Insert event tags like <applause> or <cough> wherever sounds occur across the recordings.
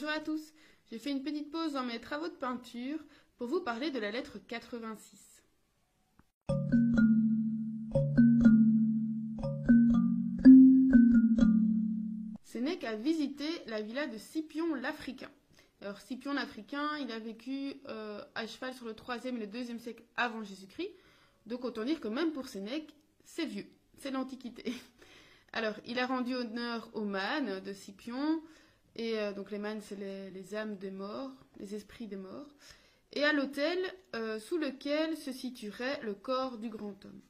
bonjour à tous. J'ai fait une petite pause dans mes travaux de peinture pour vous parler de la lettre 86. Sénèque a visité la villa de Scipion l'Africain. Alors Scipion l'Africain, il a vécu euh, à cheval sur le 3e et le 2e siècle avant Jésus-Christ. Donc autant dire que même pour Sénèque, c'est vieux, c'est l'Antiquité. <laughs> Alors il a rendu honneur aux mânes de Scipion, et euh, donc les mânes, c'est les, âmes des morts, les esprits des morts, et à l'autel euh, sous lequel se situerait le corps du grand homme.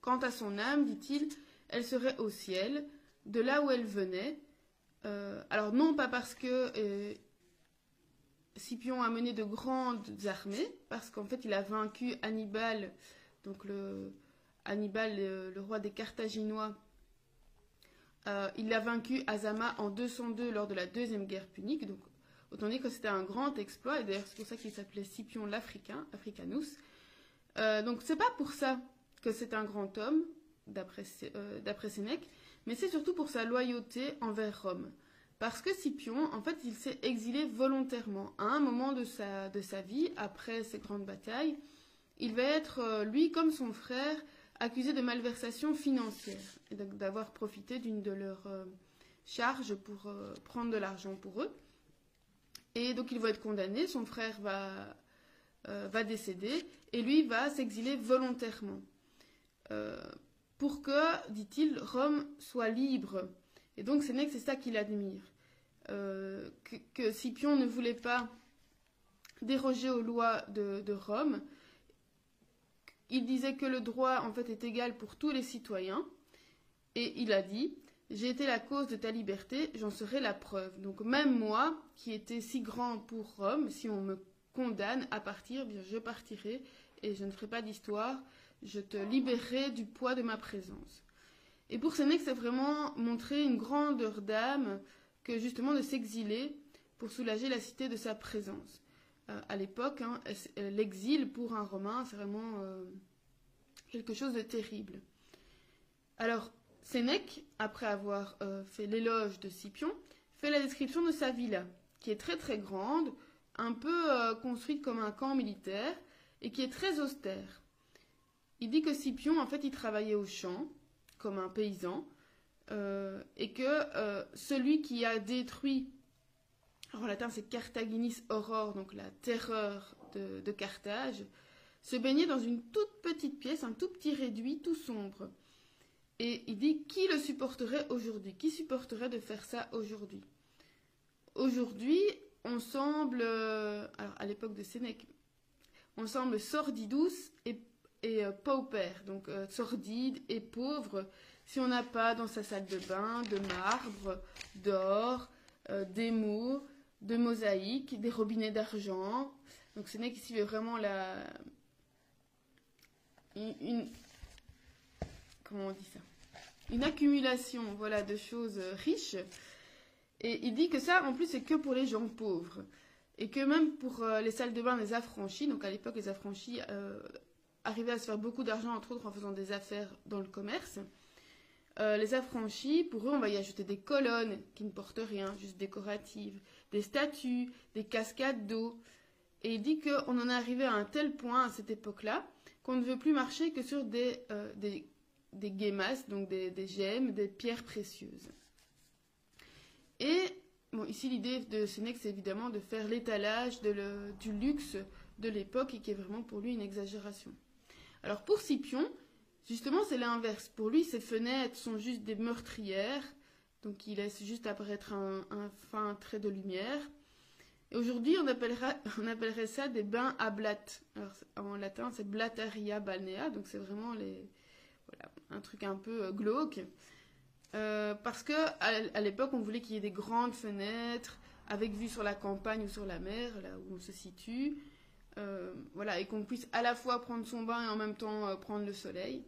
Quant à son âme, dit-il, elle serait au ciel, de là où elle venait. Euh, alors non pas parce que Scipion a mené de grandes armées, parce qu'en fait il a vaincu Hannibal, donc le Hannibal, le roi des Carthaginois, euh, il a vaincu Azama en 202 lors de la deuxième guerre punique. Donc, autant dire que c'était un grand exploit. Et d'ailleurs, c'est pour ça qu'il s'appelait Scipion l'Africain, Africanus. Euh, donc, c'est pas pour ça que c'est un grand homme, d'après euh, Sénèque, mais c'est surtout pour sa loyauté envers Rome. Parce que Scipion, en fait, il s'est exilé volontairement. À un moment de sa, de sa vie, après ces grandes batailles, il va être, euh, lui comme son frère, accusé de malversation financière d'avoir profité d'une de leurs euh, charges pour euh, prendre de l'argent pour eux. Et donc il va être condamné, son frère va, euh, va décéder et lui va s'exiler volontairement. pour que, dit-il, Rome soit libre. Et donc c'est c'est ça qu'il admire. Que, Scipion ne voulait pas déroger aux lois de Rome il disait que le droit en fait est égal pour tous les citoyens. Et il a dit J'ai été la cause de ta liberté, j'en serai la preuve. Donc même moi, qui étais si grand pour Rome, si on me condamne à partir, eh bien je partirai et je ne ferai pas d'histoire. Je te libérerai du poids de ma présence. Et pour Sénèque, c'est vraiment montrer une grandeur d'âme que justement de s'exiler pour soulager la cité de sa présence. Euh, à l'époque, hein, euh, l'exil pour un Romain, c'est vraiment euh, quelque chose de terrible. Alors, Sénèque, après avoir fait l'éloge de Scipion, fait la description de sa villa, qui est très très grande, un peu construite comme un camp militaire, et qui est très austère. Il dit que Scipion, en fait, il travaillait au champ, comme un paysan, et que celui qui a détruit en latin c'est Carthaginis Aurore, donc la terreur de, Carthage, se baignait dans une toute petite pièce, un tout petit réduit, tout sombre. Et il dit qui le supporterait aujourd'hui? Qui supporterait de faire ça aujourd'hui? Aujourd'hui, on semble, euh, alors à l'époque de Sénèque, on semble sordidus et, et euh, donc euh, sordide et pauvre, si on n'a pas dans sa salle de bain de marbre, d'or, des mots, de mosaïques, des robinets d'argent. Donc ce n'est qu'ici vraiment la une, comment on dit ça? Une accumulation, voilà, de choses riches. Et il dit que ça, en plus, c'est que pour les gens pauvres. Et que même pour euh, les salles de bain des affranchis, donc à l'époque, les affranchis euh, arrivaient à se faire beaucoup d'argent, entre autres en faisant des affaires dans le commerce. Euh, les affranchis, pour eux, on va y ajouter des colonnes qui ne portent rien, juste décoratives, des statues, des cascades d'eau. Et il dit qu'on en est arrivé à un tel point à cette époque-là qu'on ne veut plus marcher que sur des, euh, des, des donc des, gemmes, des pierres précieuses. Et bon, ici, l'idée de Sénèque, c'est évidemment de faire l'étalage du luxe de l'époque et qui est vraiment pour lui une exagération. Alors pour Scipion, Justement, c'est l'inverse. Pour lui, ces fenêtres sont juste des meurtrières, donc il laisse juste apparaître un, fin trait de lumière. Et aujourd'hui, on, <laughs> appellerait ça des bains à blattes. Alors, en latin, c'est blattaria balnea, donc c'est vraiment les, voilà, un truc un peu euh, glauque. Euh, parce que à, l'époque, on voulait qu'il y ait des grandes fenêtres avec vue sur la campagne ou sur la mer, là où on se situe. Euh, voilà, et qu'on puisse à la fois prendre son bain et en même temps prendre le soleil.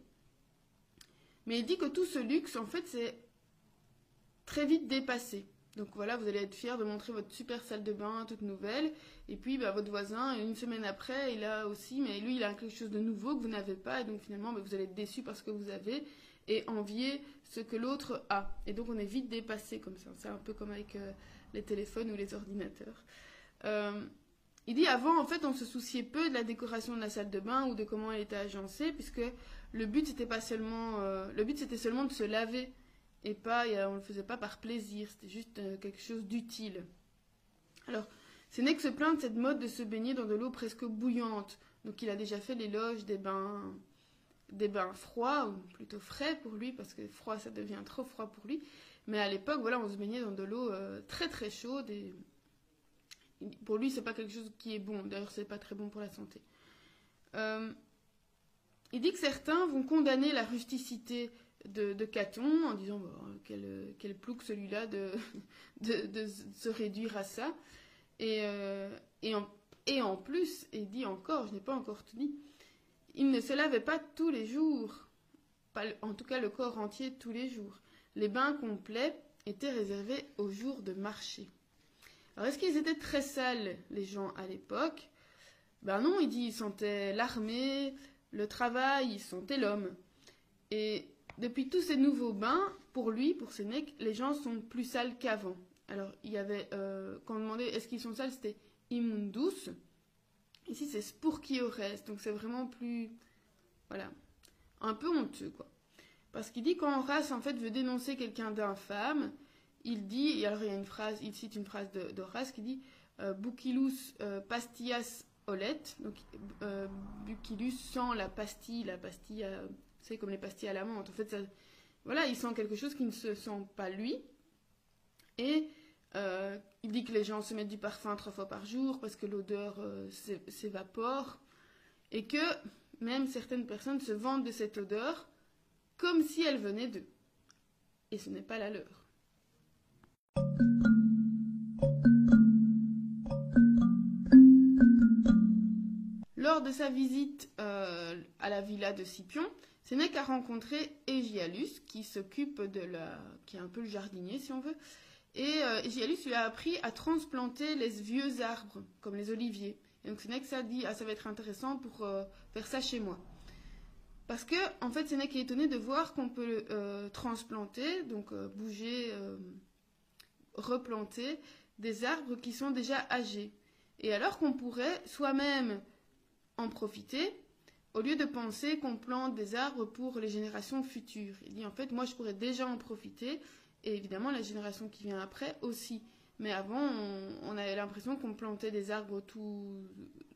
Mais il dit que tout ce luxe, en fait, c'est très vite dépassé. Donc voilà, vous allez être fier de montrer votre super salle de bain toute nouvelle. Et puis bah, votre voisin, une semaine après, il a aussi, mais lui, il a quelque chose de nouveau que vous n'avez pas. Et donc finalement, bah, vous allez être déçu parce que vous avez et envier ce que l'autre a. Et donc on est vite dépassé comme ça. C'est un peu comme avec euh, les téléphones ou les ordinateurs. Euh, il dit avant, en fait, on se souciait peu de la décoration de la salle de bain ou de comment elle était agencée, puisque le but c'était pas seulement, euh, le but c'était seulement de se laver et pas, on le faisait pas par plaisir, c'était juste quelque chose d'utile. Alors, ce n'est que se plaindre de cette mode de se baigner dans de l'eau presque bouillante. Donc, il a déjà fait l'éloge des bains des bains froids, ou plutôt frais pour lui, parce que froid, ça devient trop froid pour lui. Mais à l'époque, voilà, on se baignait dans de l'eau euh, très très chaude pour lui, c'est pas quelque chose qui est bon. D'ailleurs, c'est pas très bon pour la santé. Euh, il dit que certains vont condamner la rusticité de, Caton en disant bon, quel, quel plouc celui-là <laughs> de, de, se réduire à ça. Et, euh, et, en, et en plus, il dit encore, je n'ai pas encore tout dit, il ne se lavait pas tous les jours, pas, en tout cas le corps entier tous les jours. Les bains complets étaient réservés aux jours de marché. Alors est-ce qu'ils étaient très sales, les gens à l'époque? Ben non, il dit, ils sentaient l'armée, le travail, ils sentaient l'homme. Et depuis tous ces nouveaux bains, pour lui, pour Sénèque, les gens sont plus sales qu'avant. Alors, il y avait, euh, quand on demandait est-ce qu'ils sont sales, c'était immundus, Ici, c'est reste, donc c'est vraiment plus. Voilà. Un peu honteux, quoi. Parce qu'il dit quand Horace, en fait, veut dénoncer quelqu'un d'infâme, il dit, et alors il y a une phrase, il cite une phrase d'Horace qui dit euh, euh, pastillas olet, donc euh, sent la pastille, la pastille, c'est comme les pastilles à la menthe. En fait, ça, voilà, il sent quelque chose qui ne se sent pas lui. Et euh, il dit que les gens se mettent du parfum trois fois par jour parce que l'odeur euh, s'évapore. Et que même certaines personnes se vantent de cette odeur comme si elle venait d'eux. Et ce n'est pas la leur. Lors de sa visite euh, à la villa de Scipion, Sénèque a rencontré Égialus, qui s'occupe de la. qui est un peu le jardinier, si on veut, et euh, lui a appris à transplanter les vieux arbres, comme les oliviers. Et donc Sénèque ça dit, ah, ça va être intéressant pour euh, faire ça chez moi. Parce que, en fait, Sénèque est étonné de voir qu'on peut euh, transplanter, donc euh, bouger, replanter des arbres qui sont déjà âgés. Et alors qu'on pourrait soi-même en profiter, au lieu de penser qu'on plante des arbres pour les générations futures. Il dit, en fait, moi, je pourrais déjà en profiter et évidemment, la génération qui vient après aussi. Mais avant, on, avait l'impression qu'on plantait des arbres tout,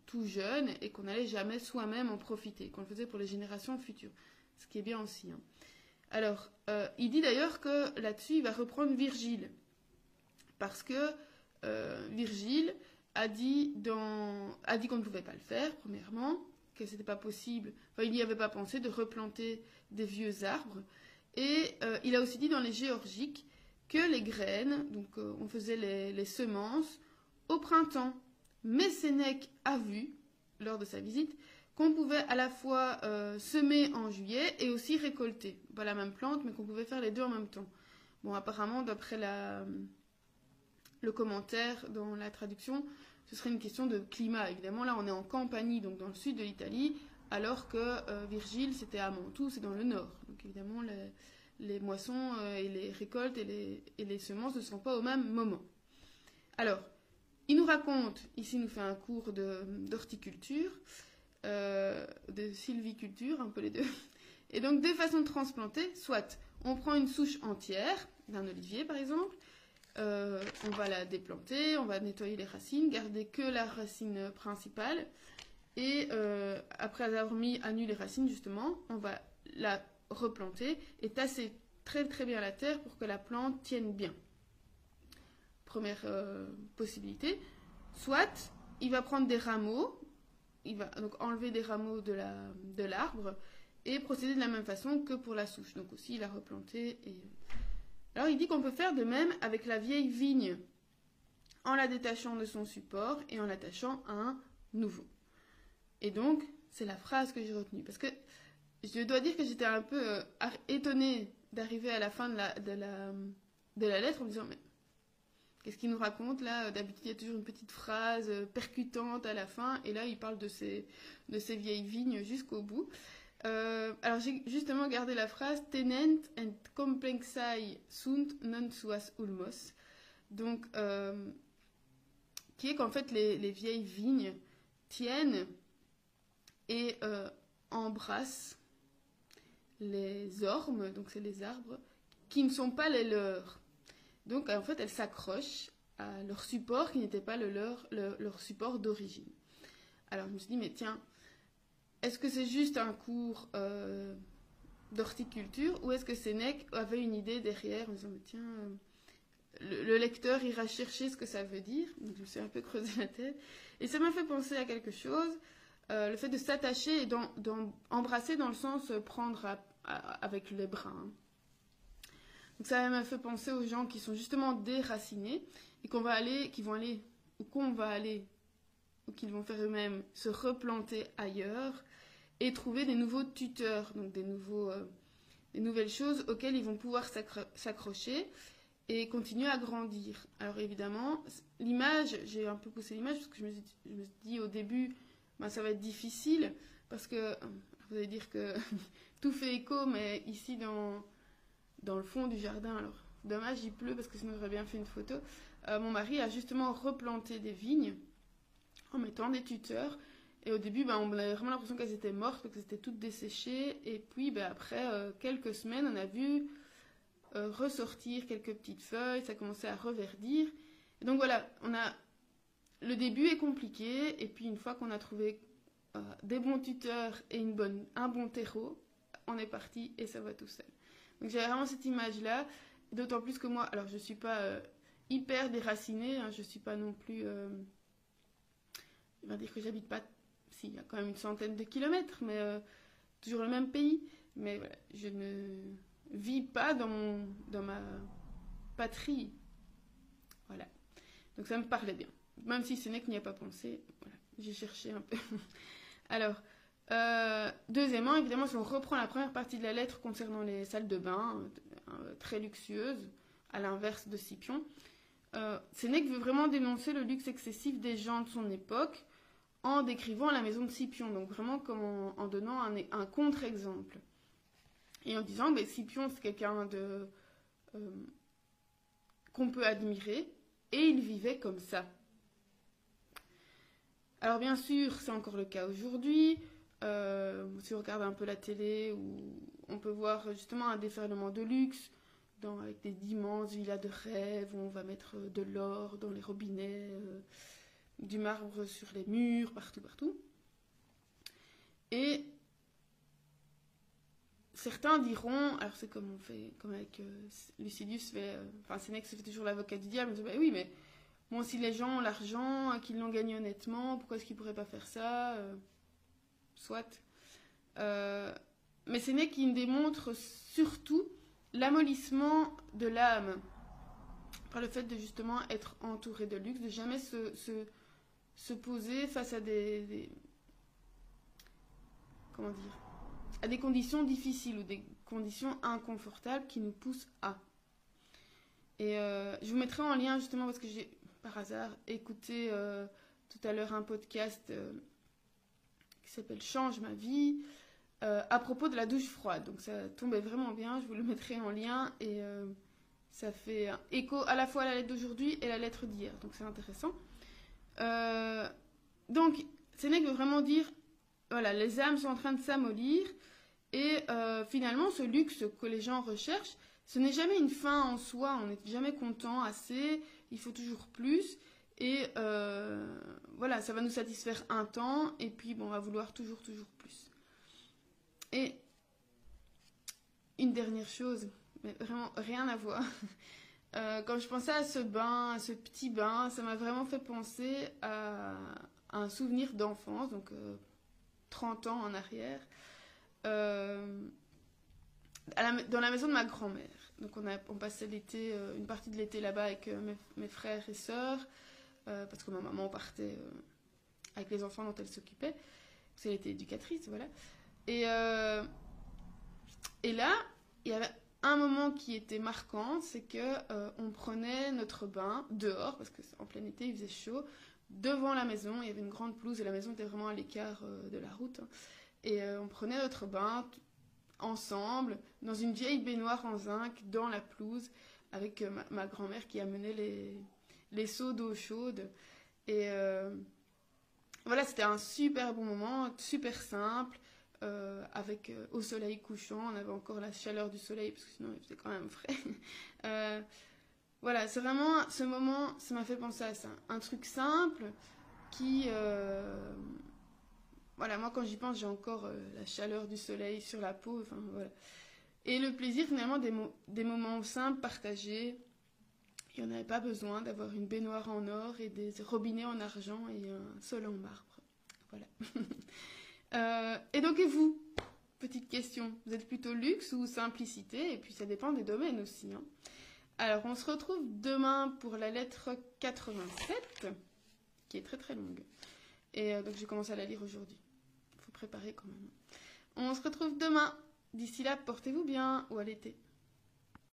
tout jeunes et qu'on n'allait jamais soi-même en profiter, qu'on le faisait pour les générations futures. Ce qui est bien aussi. Hein. Alors, euh, il dit d'ailleurs que là-dessus, il va reprendre Virgile. Parce que euh, Virgile a dit, a dit qu'on ne pouvait pas le faire, premièrement, que ce n'était pas possible, enfin, il n'y avait pas pensé de replanter des vieux arbres. Et euh, il a aussi dit dans les géorgiques que les graines, donc euh, on faisait les, semences au printemps. Mais Sénèque a vu, lors de sa visite, qu'on pouvait à la fois euh, semer en juillet et aussi récolter. Pas la même plante, mais qu'on pouvait faire les deux en même temps. Bon, apparemment, d'après le commentaire dans la traduction, ce serait une question de climat. Évidemment, là, on est en Campanie, donc dans le sud de l'Italie alors que euh, Virgile, c'était à Mantoue, c'est dans le nord. Donc évidemment, les, moissons euh, et les récoltes et les, semences ne sont pas au même moment. Alors, il nous raconte, ici il nous fait un cours d'horticulture, euh, de sylviculture, un peu les deux. Et donc, deux façons de transplanter, soit on prend une souche entière, d'un olivier par exemple, on va la déplanter, on va nettoyer les racines, garder que la racine principale, et euh, après avoir mis à nu les racines, justement, on va la replanter et tasser très très bien la terre pour que la plante tienne bien. Première euh, possibilité. Soit il va prendre des rameaux, il va donc enlever des rameaux de l'arbre de et procéder de la même façon que pour la souche. Donc aussi la replanter. Et... Alors il dit qu'on peut faire de même avec la vieille vigne en la détachant de son support et en l'attachant à un nouveau. Et donc, c'est la phrase que j'ai retenue. Parce que je dois dire que j'étais un peu euh, étonnée d'arriver à la fin de la, lettre en me disant, mais qu'est-ce qu'il nous raconte là? D'habitude, il y a toujours une petite phrase percutante à la fin, et là, il parle de de ces vieilles vignes jusqu'au bout. Alors, j'ai justement gardé la phrase Tenent and complexai sunt non suas ulmos. Donc, qui est qu'en fait, les, les, vieilles vignes tiennent et embrassent les ormes, donc c'est les arbres, qui ne sont pas les leurs. Donc en fait, elles s'accrochent à leur support qui n'était pas le leur, leur support d'origine. Alors je me suis dit, mais tiens, est-ce que c'est juste un cours euh, d'horticulture ou est-ce que Sénèque avait une idée derrière en disant, tiens, euh, le, lecteur ira chercher ce que ça veut dire? Je me suis un peu creusé la tête. Et ça m'a fait penser à quelque chose, euh, le fait de s'attacher et d'embrasser dans le sens prendre avec les bras. Hein. Ça m'a fait penser aux gens qui sont justement déracinés et qu'on va aller, qui vont aller, ou qu'on va aller, ou qu'ils vont faire eux-mêmes, se replanter ailleurs et trouver des nouveaux tuteurs, donc des, nouveaux, euh, des nouvelles choses auxquelles ils vont pouvoir s'accrocher et continuer à grandir. Alors évidemment, l'image, j'ai un peu poussé l'image parce que je me, suis, je me dit au début, ben, ça va être difficile parce que vous allez dire que <laughs> tout fait écho, mais ici dans, dans le fond du jardin, alors dommage, il pleut parce que sinon j'aurais bien fait une photo. Euh, mon mari a justement replanté des vignes en mettant des tuteurs. Et au début, ben, on avait vraiment l'impression qu'elles étaient mortes, que c'était toutes desséchées. Et puis, ben, après euh, quelques semaines, on a vu euh, ressortir quelques petites feuilles, ça commençait à reverdir. Donc voilà, on a le début est compliqué, et puis une fois qu'on a trouvé des bons tuteurs et une bonne, un bon terreau, on est parti et ça va tout seul. Donc j'ai vraiment cette image-là, d'autant plus que moi, alors je ne suis pas euh, hyper déracinée, hein, je ne suis pas non plus... Euh, il va dire que j'habite pas... Si, il y a quand même une centaine de kilomètres, mais euh, toujours le même pays. Mais voilà, je ne vis pas dans, mon, dans ma patrie. Voilà. Donc ça me parlait bien. Même si ce n'est que n'y a pas pensé, voilà, j'ai cherché un peu. <laughs> alors, euh, deuxièmement, évidemment, si on reprend la première partie de la lettre concernant les salles de bain, euh, très luxueuses, à l'inverse de Scipion, euh, Sénèque veut vraiment dénoncer le luxe excessif des gens de son époque en décrivant la maison de Scipion, donc vraiment comme en, donnant un, contre-exemple. Et en disant, ben, Scipion, c'est quelqu'un de qu'on peut admirer, et il vivait comme ça. Alors bien sûr, c'est encore le cas aujourd'hui. Euh, si on regarde un peu la télé, où on peut voir justement un déferlement de luxe, avec des immenses villas de rêve, où on va mettre de l'or dans les robinets, euh, du marbre sur les murs, partout, partout. Et certains diront, alors c'est comme on fait, comme avec euh, Lucidius, fait, enfin Sénèque se fait toujours l'avocat du diable, dit, bah oui, mais bon, si les gens ont l'argent, qu'ils l'ont gagné honnêtement, pourquoi est-ce qu'ils pourraient pas faire ça soit. Euh, mais ce n'est qui démontre surtout l'amollissement de l'âme par le fait de justement être entouré de luxe, de jamais se, poser face à des, comment dire à des conditions difficiles ou des conditions inconfortables qui nous poussent à. Et euh, je vous mettrai en lien justement parce que j'ai par hasard écouté euh, tout à l'heure un podcast s'appelle Change ma vie, euh, à propos de la douche froide. Donc ça tombait vraiment bien, je vous le mettrai en lien et euh, ça fait écho à la fois à la lettre d'aujourd'hui et la lettre d'hier. Donc c'est intéressant. Euh, donc Sénèque veut vraiment dire, voilà, les âmes sont en train de s'amollir et finalement ce luxe que les gens recherchent, ce n'est jamais une fin en soi, on n'est jamais content, assez, il faut toujours plus. Et euh, voilà, ça va nous satisfaire un temps, et puis on va vouloir toujours, toujours plus. Et une dernière chose, mais vraiment rien à voir. Euh, quand je pensais à ce bain, à ce petit bain, ça m'a vraiment fait penser à, un souvenir d'enfance, donc 30 euh, ans en arrière, dans la maison de ma grand-mère. Donc on, passait l'été, une partie de l'été là-bas avec mes, frères et sœurs. Euh, parce que ma maman partait euh, avec les enfants dont elle s'occupait, parce qu'elle était éducatrice, voilà. Euh, et là, il y avait un moment qui était marquant, c'est que euh, on prenait notre bain dehors, parce que en plein été il faisait chaud, devant la maison, il y avait une grande pelouse et la maison était vraiment à l'écart euh, de la route. hein. Et euh, on prenait notre bain ensemble, dans une vieille baignoire en zinc, dans la pelouse, avec ma, ma grand-mère qui amenait les, les seaux d'eau chaude. Et voilà, c'était un super bon moment, super simple, euh, avec euh, au soleil couchant, on avait encore la chaleur du soleil, parce que sinon il faisait quand même frais. <laughs> Euh, voilà, c'est vraiment ce moment, ça m'a fait penser à ça. Un truc simple qui. voilà, moi quand j'y pense, j'ai encore la chaleur du soleil sur la peau. Enfin, voilà. Et le plaisir finalement des, des moments simples partagés. Il n'y en avait pas besoin d'avoir une baignoire en or et des robinets en argent et un sol en marbre. Voilà. <laughs> Euh, et donc, et vous Petite question. Vous êtes plutôt luxe ou simplicité? Et puis ça dépend des domaines aussi. hein. Alors, on se retrouve demain pour la lettre 87, qui est très très longue. Et euh, donc, j'ai commencé à la lire aujourd'hui. Il faut préparer quand même. On se retrouve demain. D'ici là, portez-vous bien ou à l'été.